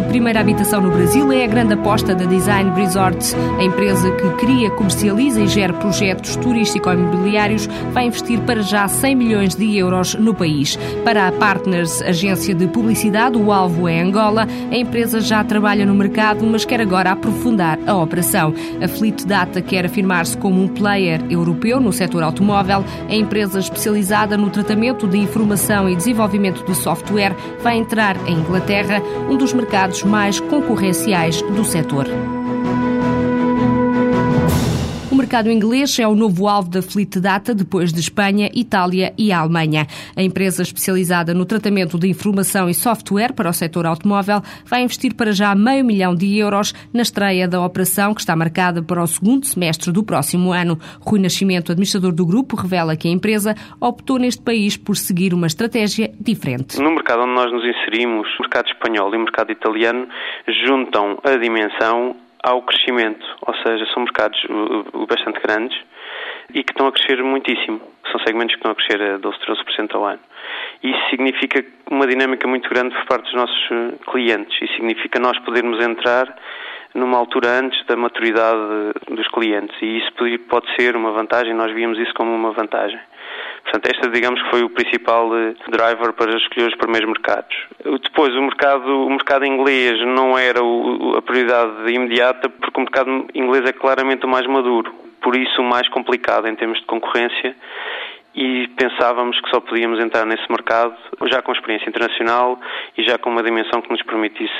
De primeira habitação no Brasil é a grande aposta da Design Resorts. A empresa que cria, comercializa e gera projetos turístico-imobiliários vai investir para já 100 milhões de euros no país. Para a Partners, agência de publicidade, o alvo é Angola. A empresa já trabalha no mercado, mas quer agora aprofundar a operação. A Fleet Data quer afirmar-se como um player europeu no setor automóvel. A empresa especializada no tratamento de informação e desenvolvimento de software vai entrar em Inglaterra, um dos mercados mais concorrenciais do setor. Mercado inglês é o novo alvo da Fleet Data depois de Espanha, Itália e Alemanha. A empresa especializada no tratamento de informação e software para o setor automóvel vai investir para já meio milhão de euros na estreia da operação que está marcada para o segundo semestre do próximo ano. Rui Nascimento, administrador do grupo, revela que a empresa optou neste país por seguir uma estratégia diferente. No mercado onde nós nos inserimos, o mercado espanhol e o mercado italiano juntam a dimensão ao crescimento, ou seja, são mercados uh, bastante grandes e que estão a crescer muitíssimo. São segmentos que estão a crescer a 12, 13% ao ano. Isso significa uma dinâmica muito grande por parte dos nossos uh, clientes e significa nós podermos entrar numa altura antes da maturidade dos clientes e isso pode ser uma vantagem, nós víamos isso como uma vantagem. Portanto, esta, digamos que foi o principal eh, driver para escolher os primeiros mercados. Depois, o mercado, o mercado inglês não era o, a prioridade imediata, porque o mercado inglês é claramente o mais maduro, por isso o mais complicado em termos de concorrência e pensávamos que só podíamos entrar nesse mercado já com experiência internacional e já com uma dimensão que nos permitisse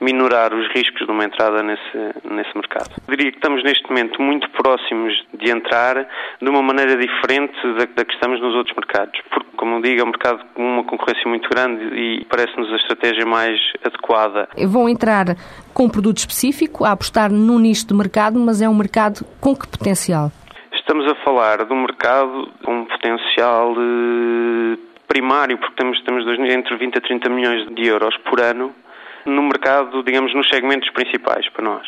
minorar os riscos de uma entrada nesse, nesse mercado. Diria que estamos neste momento muito próximos de entrar de uma maneira diferente da, da que estamos nos outros mercados, porque, como digo, é um mercado com uma concorrência muito grande e parece-nos a estratégia mais adequada. Vão entrar com um produto específico, a apostar num nicho de mercado, mas é um mercado com que potencial? Estamos a falar um mercado com um potencial eh, primário, porque temos, temos entre 20 a 30 milhões de euros por ano no mercado, digamos, nos segmentos principais para nós.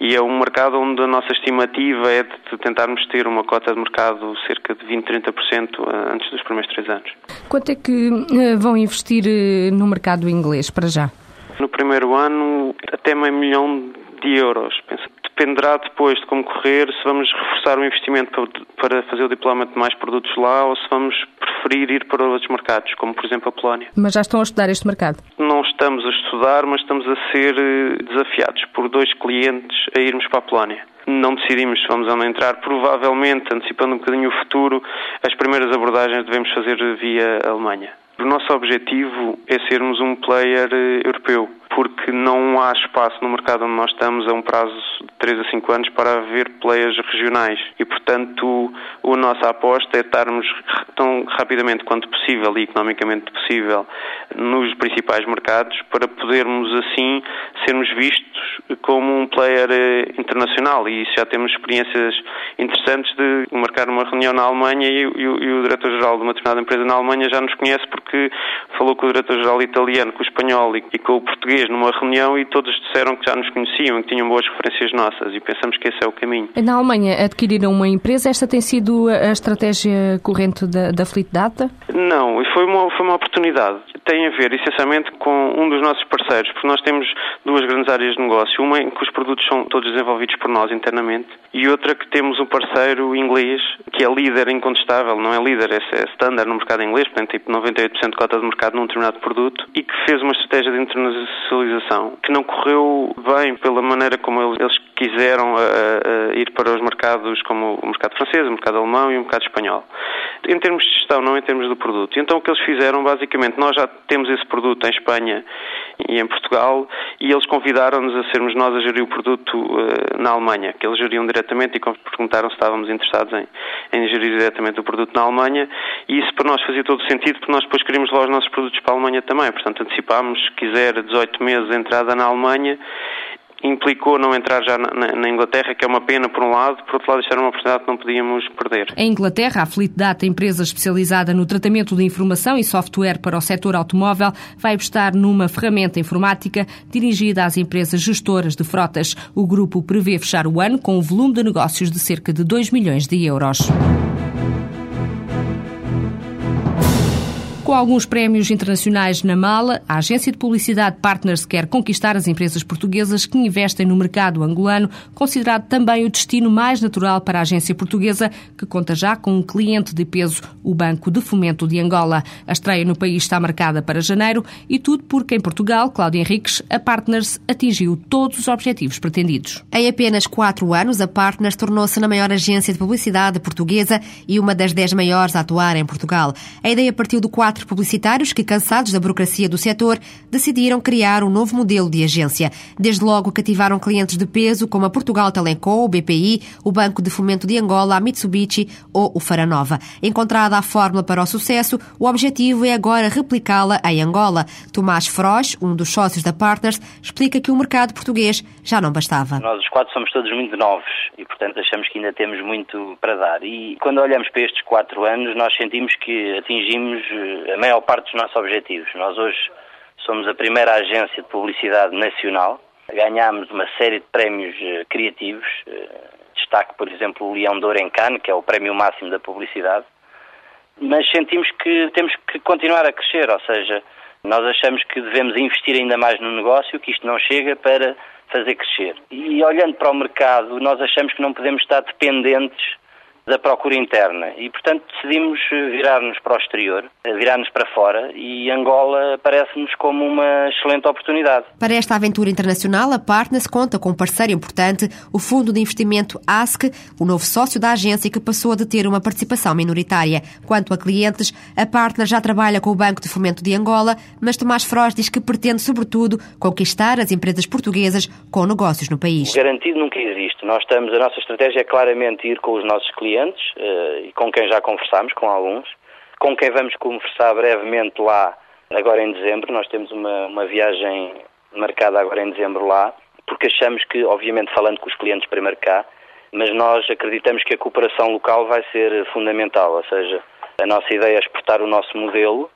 E é um mercado onde a nossa estimativa é de tentarmos ter uma cota de mercado cerca de 20, 30% antes dos primeiros três anos. Quanto é que eh, vão investir eh, no mercado inglês para já? No primeiro ano, até meio milhão de euros. Penso dependerá depois de como correr, se vamos reforçar o investimento para fazer o diplomamento de mais produtos lá ou se vamos preferir ir para outros mercados, como por exemplo a Polónia. Mas já estão a estudar este mercado? Não estamos a estudar, mas estamos a ser eh, desafiados por dois clientes a irmos para a Polónia. Não decidimos se vamos ou não entrar. Provavelmente, antecipando um bocadinho o futuro, as primeiras abordagens devemos fazer via Alemanha. O nosso objetivo é sermos um player eh, europeu porque não há espaço no mercado onde nós estamos a um prazo de 3 a 5 anos para haver players regionais. E, portanto, a nossa aposta é estarmos tão rapidamente quanto possível e economicamente possível nos principais mercados para podermos, assim, sermos vistos como um player eh, internacional. E isso já temos experiências interessantes de marcar uma reunião na Alemanha e, e, e o diretor-geral de uma determinada empresa na Alemanha já nos conhece porque falou com o diretor-geral italiano, com o espanhol e, e com o português português numa reunião e todos disseram que já nos conheciam e que tinham boas referências nossas e pensamos que esse é o caminho. Na Alemanha adquiriram uma empresa, esta tem sido a estratégia corrente da, da Fleet Data? Não, foi uma, foi uma oportunidade. Tem a ver essencialmente com um dos nossos parceiros, porque nós temos duas grandes áreas de negócio, uma em que os produtos são todos desenvolvidos por nós internamente e outra que temos um parceiro inglês que é líder incontestável, não é líder, é standard no mercado inglês, portanto tipo 98% de cota de mercado num determinado produto e que fez uma estratégia de internacionalização comercialização, que não correu bem pela maneira como eles quiseram a, a ir para os mercados como o mercado francês, o mercado alemão e o mercado espanhol. Em termos de gestão, não em termos do produto. Então o que eles fizeram, basicamente, nós já temos esse produto em Espanha e em Portugal e eles convidaram-nos a sermos nós a gerir o produto uh, na Alemanha, que eles geriam diretamente e perguntaram se estávamos interessados em, em gerir diretamente o produto na Alemanha e isso para nós fazia todo sentido porque nós depois queríamos levar os nossos produtos para a Alemanha também, portanto antecipámos, se quiser, 18 meses de entrada na Alemanha implicou não entrar já na, na, Inglaterra, que é uma pena por um lado, por outro lado isto era uma oportunidade que não podíamos perder. Em Inglaterra, a Fleetdata, empresa especializada no tratamento de informação e software para o setor automóvel, vai apostar numa ferramenta informática dirigida às empresas gestoras de frotas. O grupo prevê fechar o ano com um volume de negócios de cerca de 2 milhões de euros. Com alguns prémios internacionais na mala, a agência de publicidade Partners quer conquistar as empresas portuguesas que investem no mercado angolano, considerado também o destino mais natural para a agência portuguesa, que conta já com um cliente de peso, o Banco de Fomento de Angola. A estreia no país está marcada para janeiro e tudo porque em Portugal, Cláudio Henriques, a Partners atingiu todos os objetivos pretendidos. Em apenas quatro anos, a Partners tornou-se na maior agência de publicidade portuguesa e uma das dez maiores a atuar em Portugal. A ideia partiu do 4 publicitários que, cansados da burocracia do setor, decidiram criar um novo modelo de agência. Desde logo cativaram clientes de peso como a Portugal Telecom, o BPI, o Banco de Fomento de Angola, a Mitsubishi ou o Faranova. Encontrada a fórmula para o sucesso, o objetivo é agora replicá-la em Angola. Tomás Frois, um dos sócios da Partners, explica que o mercado português já não bastava. Nós os quatro somos todos muito novos e, portanto, achamos que ainda temos muito para dar. E quando olhamos para estes quatro anos, nós sentimos que atingimos eh, a maior parte dos nossos objetivos. Nós hoje somos a primeira agência de publicidade nacional, ganhámos uma série de prémios uh, criativos, uh, destaque, por exemplo, o Leão de Ouro em Cannes, que é o prémio máximo da publicidade, mas sentimos que temos que continuar a crescer, ou seja, nós achamos que devemos investir ainda mais no negócio, que isto não chega para fazer crescer. E olhando para o mercado, nós achamos que não podemos estar dependentes da procura interna e, portanto, decidimos virar-nos para o exterior, virar-nos para fora e Angola parece-nos como uma excelente oportunidade. Para esta aventura internacional, a Partners conta com um parceiro importante, o fundo de investimento ASC, o novo sócio da agência que passou a deter uma participação minoritária. Quanto a clientes, a Partners já trabalha com o Banco de Fomento de Angola, mas Tomás Froz diz que pretende, sobretudo, conquistar as empresas portuguesas com negócios no país. Garantido nunca existe. Nós estamos, a nossa estratégia é claramente ir com os nossos clientes clientes uh, e com quem já conversamos, com alguns, com quem vamos conversar brevemente lá agora em dezembro. Nós temos uma, uma viagem marcada agora em dezembro lá, porque achamos que, obviamente, falando com os clientes primeiro cá, mas nós acreditamos que a cooperação local vai ser fundamental, ou seja, a nossa ideia é exportar o nosso modelo,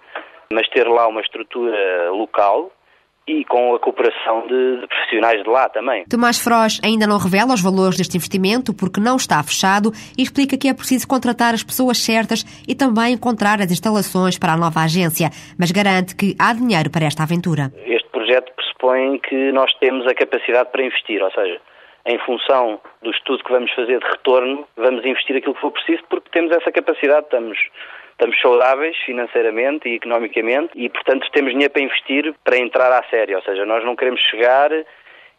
mas ter lá uma estrutura local e com a cooperação de, de, profissionais de lá também. Tomás Froz ainda não revela os valores deste investimento porque não está fechado e explica que é preciso contratar as pessoas certas e também encontrar as instalações para a nova agência, mas garante que há dinheiro para esta aventura. Este projeto pressupõe que nós temos a capacidade para investir, ou seja, em função do estudo que vamos fazer de retorno, vamos investir aquilo que for preciso porque temos essa capacidade, estamos estamos saudáveis financeiramente e economicamente e, portanto, temos dinheiro para investir para entrar à série. Ou seja, nós não queremos chegar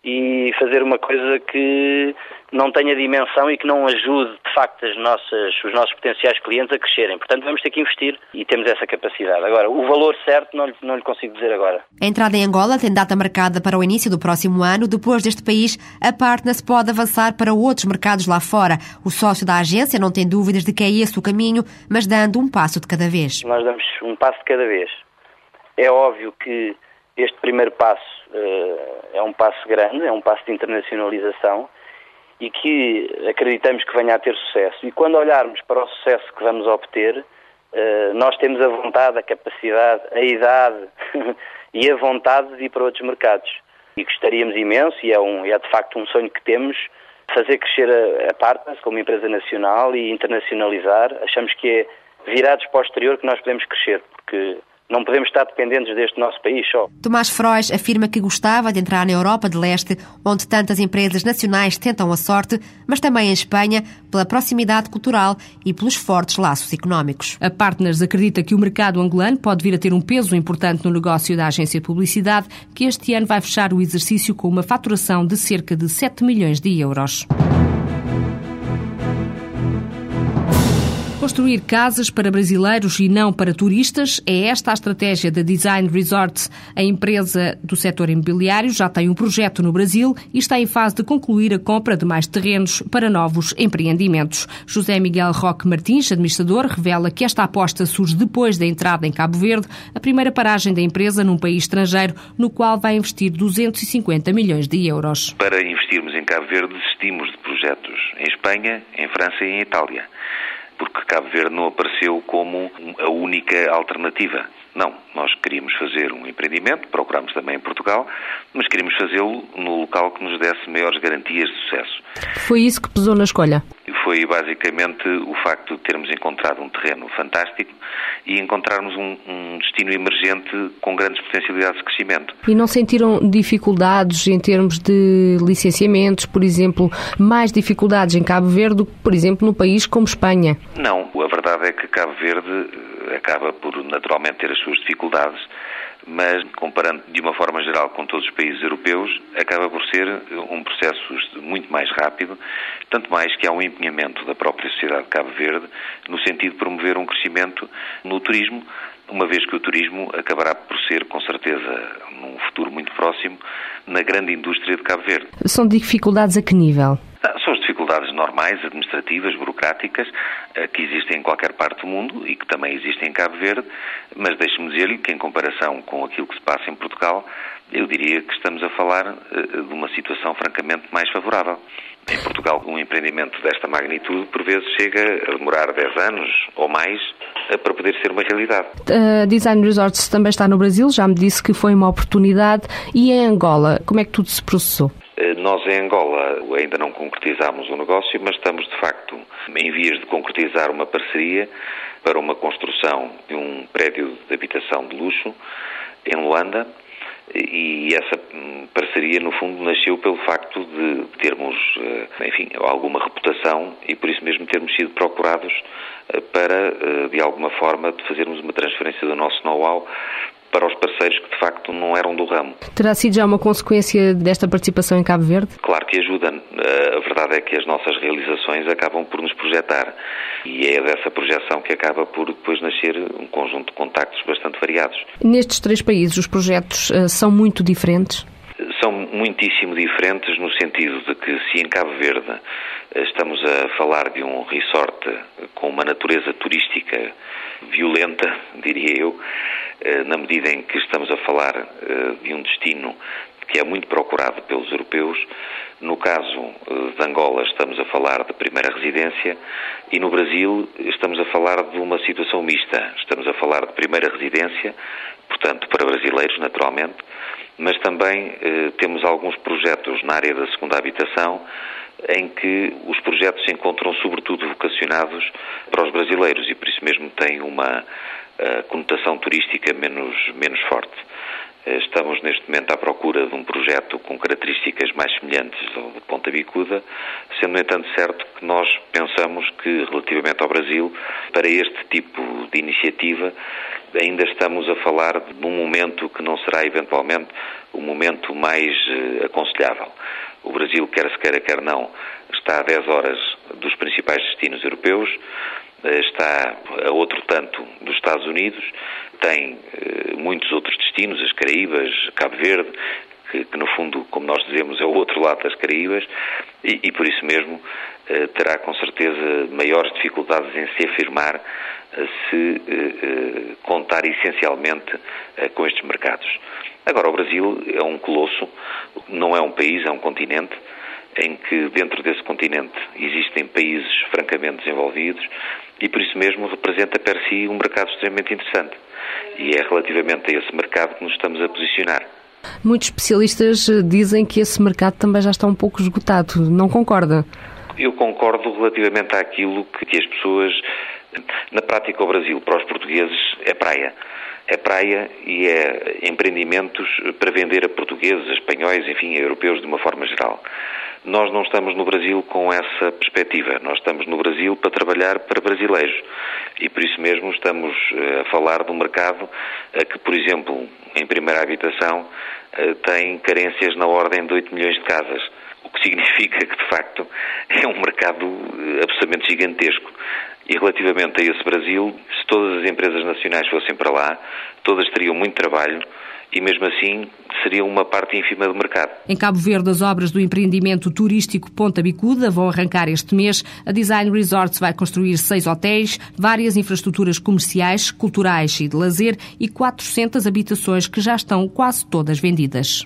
e fazer uma coisa que não tenha dimensão e que não ajude, de facto, as nossas, os nossos potenciais clientes a crescerem. Portanto, vamos ter que investir e temos essa capacidade. Agora, o valor certo não, não lhe consigo dizer agora. A entrada em Angola tem data marcada para o início do próximo ano. Depois deste país, a Partners pode avançar para outros mercados lá fora. O sócio da agência não tem dúvidas de que é esse o caminho, mas dando um passo de cada vez. Nós damos um passo de cada vez. É óbvio que este primeiro passo é um passo grande, é um passo de internacionalização e que acreditamos que venha a ter sucesso. E quando olharmos para o sucesso que vamos obter, uh, nós temos a vontade, a capacidade, a idade e a vontade de ir para outros mercados. E gostaríamos imenso, e é, um, é de facto um sonho que temos, fazer crescer a, a Partners como empresa nacional e internacionalizar. Achamos que é virados para o exterior que nós podemos crescer, porque não podemos estar dependentes deste nosso país só. Tomás Frois afirma que gostava de entrar na Europa de Leste, onde tantas empresas nacionais tentam a sorte, mas também em Espanha, pela proximidade cultural e pelos fortes laços económicos. A Partners acredita que o mercado angolano pode vir a ter um peso importante no negócio da agência de publicidade, que este ano vai fechar o exercício com uma faturação de cerca de 7 milhões de euros. Construir casas para brasileiros e não para turistas é esta a estratégia da Design Resorts. A empresa do setor imobiliário já tem um projeto no Brasil e está em fase de concluir a compra de mais terrenos para novos empreendimentos. José Miguel Roque Martins, administrador, revela que esta aposta surge depois da entrada em Cabo Verde, a primeira paragem da empresa num país estrangeiro, no qual vai investir 250 milhões de euros. Para investirmos em Cabo Verde, desistimos de projetos em Espanha, em França e em Itália porque Cabo Verde não apareceu como a única alternativa. Não, nós queríamos fazer um empreendimento, procurámos também em Portugal, mas queríamos fazê-lo no local que nos desse maiores garantias de sucesso. Foi isso que pesou na escolha? Foi basicamente o facto de termos encontrado um terreno fantástico e encontrarmos um, um destino emergente com grandes potencialidades de crescimento. E não sentiram dificuldades em termos de licenciamentos, por exemplo, mais dificuldades em Cabo Verde do que, por exemplo, no país como Espanha? Não, a verdade é que Cabo Verde acaba por naturalmente ter as suas dificuldades mas comparando de uma forma geral com todos os países europeus, acaba por ser um processo muito mais rápido, tanto mais que há um empenhamento da própria sociedade de Cabo Verde no sentido de promover um crescimento no turismo, uma vez que o turismo acabará por ser, com certeza, num futuro muito próximo, na grande indústria de Cabo Verde. São dificuldades a que nível? Dificuldades normais, administrativas, burocráticas, eh, que existem em qualquer parte do mundo e que também existem em Cabo Verde, mas deixe-me dizer-lhe que, em comparação com aquilo que se passa em Portugal, eu diria que estamos a falar eh, de uma situação francamente mais favorável. Em Portugal, um empreendimento desta magnitude, por vezes, chega a demorar 10 anos ou mais eh, para poder ser uma realidade. Uh, Design Resorts também está no Brasil, já me disse que foi uma oportunidade. E em Angola, como é que tudo se processou? Nós em Angola ainda não concretizámos o negócio, mas estamos de facto em vias de concretizar uma parceria para uma construção de um prédio de habitação de luxo em Luanda. E essa parceria, no fundo, nasceu pelo facto de termos, eh, enfim, alguma reputação e por isso mesmo termos sido procurados eh, para, eh, de alguma forma, fazermos uma transferência do nosso know-how para os parceiros que de facto não eram do ramo. Terá sido já uma consequência desta participação em Cabo Verde? Claro que ajuda. Eh, a verdade é que as nossas realizações acabam por nos projetar e é dessa projeção que acaba por depois nascer um conjunto de contactos bastante variados. Nestes três países os projetos eh, são muito diferentes? São muitíssimo diferentes no sentido de que se em Cabo Verde eh, estamos a falar de um resort com uma natureza turística violenta, diria eu, eh, na medida em que estamos a falar eh, de um destino que é muito procurado pelos europeus. No caso eh, de Angola, estamos a falar de primeira residência e no Brasil estamos a falar de uma situação mista. Estamos a falar de primeira residência, portanto, para brasileiros, naturalmente, mas também eh, temos alguns projetos na área da segunda habitação em que os projetos se encontram sobretudo vocacionados para os brasileiros e por isso mesmo têm uma uh, conotação turística menos, menos forte. Uh, estamos neste momento à procura de um projeto com características mais semelhantes ao de Ponta Bicuda, sendo no entanto certo que nós pensamos que relativamente ao Brasil, para este tipo de iniciativa, ainda estamos a falar de um momento que não será eventualmente o momento mais uh, aconselhável. O Brasil, quer se queira, quer não, está a 10 horas dos principais destinos europeus, eh, está a outro tanto dos Estados Unidos, tem eh, muitos outros destinos, as Caraíbas, Cabo Verde, que, que, no fundo, como nós dizemos, é o outro lado das Caraíbas, e, e por isso mesmo eh, terá com certeza maiores dificuldades em se afirmar se contar essencialmente com estes mercados. Agora, o Brasil é um colosso, não é um país, é um continente, em que dentro desse continente existem países francamente desenvolvidos e por isso mesmo representa per si um mercado extremamente interessante. E é relativamente a esse mercado que nos estamos a posicionar. Muitos especialistas eh, dizem que esse mercado também já está um pouco esgotado. Não concorda? Eu concordo relativamente àquilo que as pessoas. Na prática, o Brasil, para os portugueses, é praia é praia e é empreendimentos para vender a portugueses, a espanhóis, enfim, a europeus de uma forma geral. Nós não estamos no Brasil com essa perspectiva. Nós estamos no Brasil para trabalhar para brasileiros. E por isso mesmo estamos eh, a falar de um mercado que, por exemplo, em primeira habitação, eh, tem carências na ordem de 8 milhões de casas o que significa que, de facto, é um mercado eh, absolutamente gigantesco. E relativamente a esse Brasil, se todas as empresas nacionais fossem para lá, todas teriam muito trabalho e mesmo assim seria uma parte ínfima do mercado. Em Cabo Verde, as obras do empreendimento turístico Ponta Bicuda vão arrancar este mês. A Design Resorts vai construir seis hotéis, várias infraestruturas comerciais, culturais e de lazer e 400 habitações que já estão quase todas vendidas.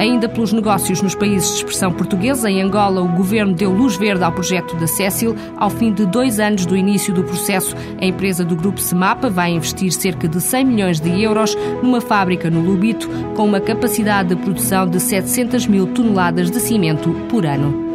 Ainda pelos negócios nos países de expressão portuguesa, em Angola, o governo deu luz verde ao projeto da Cécil. Ao fim de dois anos do início do processo, a empresa do grupo Semapa vai investir cerca de 100 milhões de euros numa fábrica no Lubito, com uma capacidade de produção de 700 mil toneladas de cimento por ano.